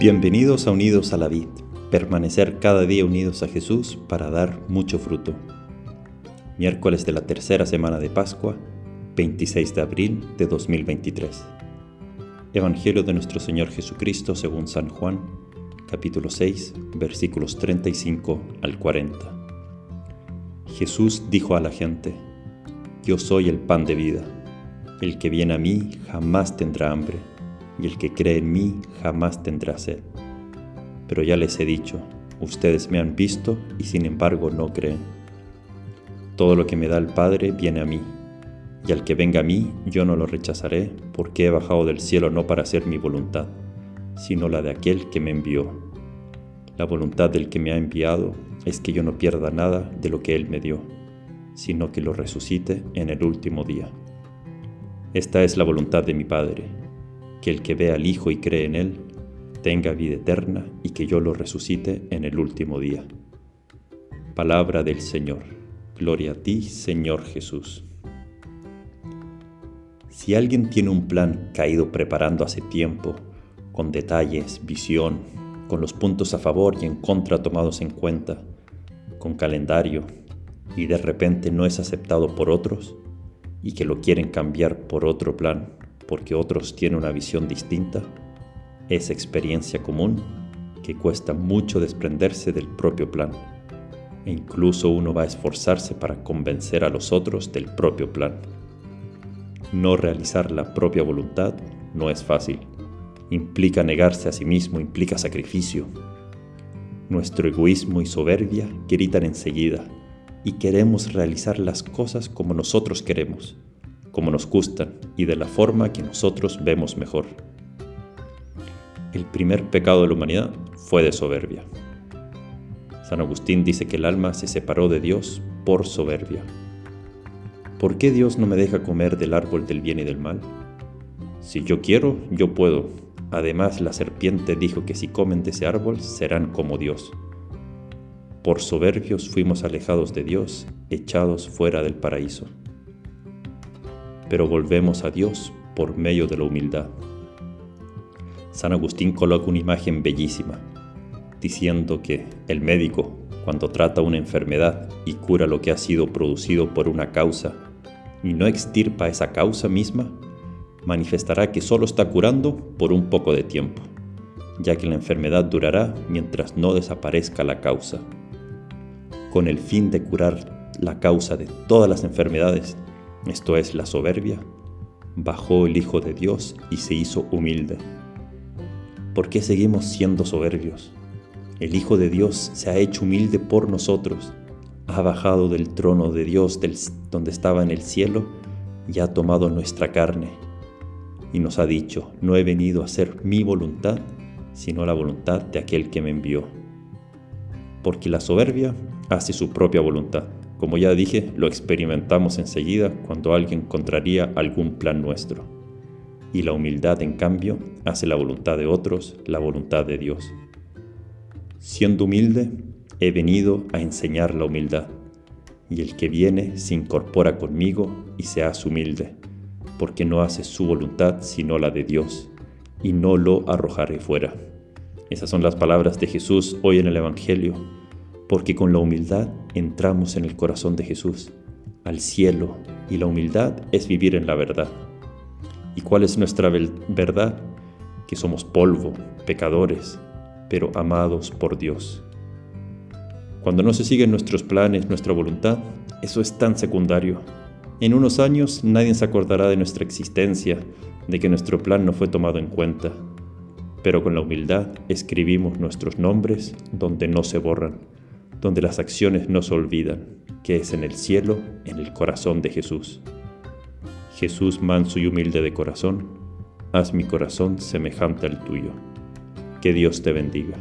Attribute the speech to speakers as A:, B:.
A: Bienvenidos a Unidos a la Vid, permanecer cada día unidos a Jesús para dar mucho fruto. Miércoles de la tercera semana de Pascua, 26 de abril de 2023. Evangelio de nuestro Señor Jesucristo según San Juan, capítulo 6, versículos 35 al 40. Jesús dijo a la gente, Yo soy el pan de vida. El que viene a mí jamás tendrá hambre y el que cree en mí jamás tendrá sed. Pero ya les he dicho, ustedes me han visto y sin embargo no creen. Todo lo que me da el Padre viene a mí, y al que venga a mí yo no lo rechazaré, porque he bajado del cielo no para hacer mi voluntad, sino la de aquel que me envió. La voluntad del que me ha enviado es que yo no pierda nada de lo que Él me dio, sino que lo resucite en el último día. Esta es la voluntad de mi Padre que el que vea al Hijo y cree en Él tenga vida eterna y que yo lo resucite en el último día. Palabra del Señor. Gloria a ti, Señor Jesús. Si alguien tiene un plan caído preparando hace tiempo, con detalles, visión, con los puntos a favor y en contra tomados en cuenta, con calendario, y de repente no es aceptado por otros, y que lo quieren cambiar por otro plan, porque otros tienen una visión distinta, es experiencia común que cuesta mucho desprenderse del propio plan. E incluso uno va a esforzarse para convencer a los otros del propio plan. No realizar la propia voluntad no es fácil. Implica negarse a sí mismo, implica sacrificio. Nuestro egoísmo y soberbia gritan enseguida y queremos realizar las cosas como nosotros queremos como nos gustan y de la forma que nosotros vemos mejor. El primer pecado de la humanidad fue de soberbia. San Agustín dice que el alma se separó de Dios por soberbia. ¿Por qué Dios no me deja comer del árbol del bien y del mal? Si yo quiero, yo puedo. Además, la serpiente dijo que si comen de ese árbol serán como Dios. Por soberbios fuimos alejados de Dios, echados fuera del paraíso pero volvemos a Dios por medio de la humildad. San Agustín coloca una imagen bellísima, diciendo que el médico, cuando trata una enfermedad y cura lo que ha sido producido por una causa, y no extirpa esa causa misma, manifestará que solo está curando por un poco de tiempo, ya que la enfermedad durará mientras no desaparezca la causa. Con el fin de curar la causa de todas las enfermedades esto es la soberbia, bajó el Hijo de Dios y se hizo humilde. ¿Por qué seguimos siendo soberbios? El Hijo de Dios se ha hecho humilde por nosotros, ha bajado del trono de Dios del, donde estaba en el cielo y ha tomado nuestra carne y nos ha dicho, no he venido a hacer mi voluntad, sino la voluntad de aquel que me envió. Porque la soberbia hace su propia voluntad como ya dije, lo experimentamos enseguida cuando alguien contraría algún plan nuestro. Y la humildad, en cambio, hace la voluntad de otros, la voluntad de Dios. Siendo humilde, he venido a enseñar la humildad, y el que viene se incorpora conmigo y se hace humilde, porque no hace su voluntad sino la de Dios, y no lo arrojaré fuera. Esas son las palabras de Jesús hoy en el Evangelio porque con la humildad entramos en el corazón de Jesús, al cielo, y la humildad es vivir en la verdad. ¿Y cuál es nuestra verdad? Que somos polvo, pecadores, pero amados por Dios. Cuando no se siguen nuestros planes, nuestra voluntad, eso es tan secundario. En unos años nadie se acordará de nuestra existencia, de que nuestro plan no fue tomado en cuenta. Pero con la humildad escribimos nuestros nombres donde no se borran donde las acciones no se olvidan, que es en el cielo, en el corazón de Jesús. Jesús manso y humilde de corazón, haz mi corazón semejante al tuyo. Que Dios te bendiga.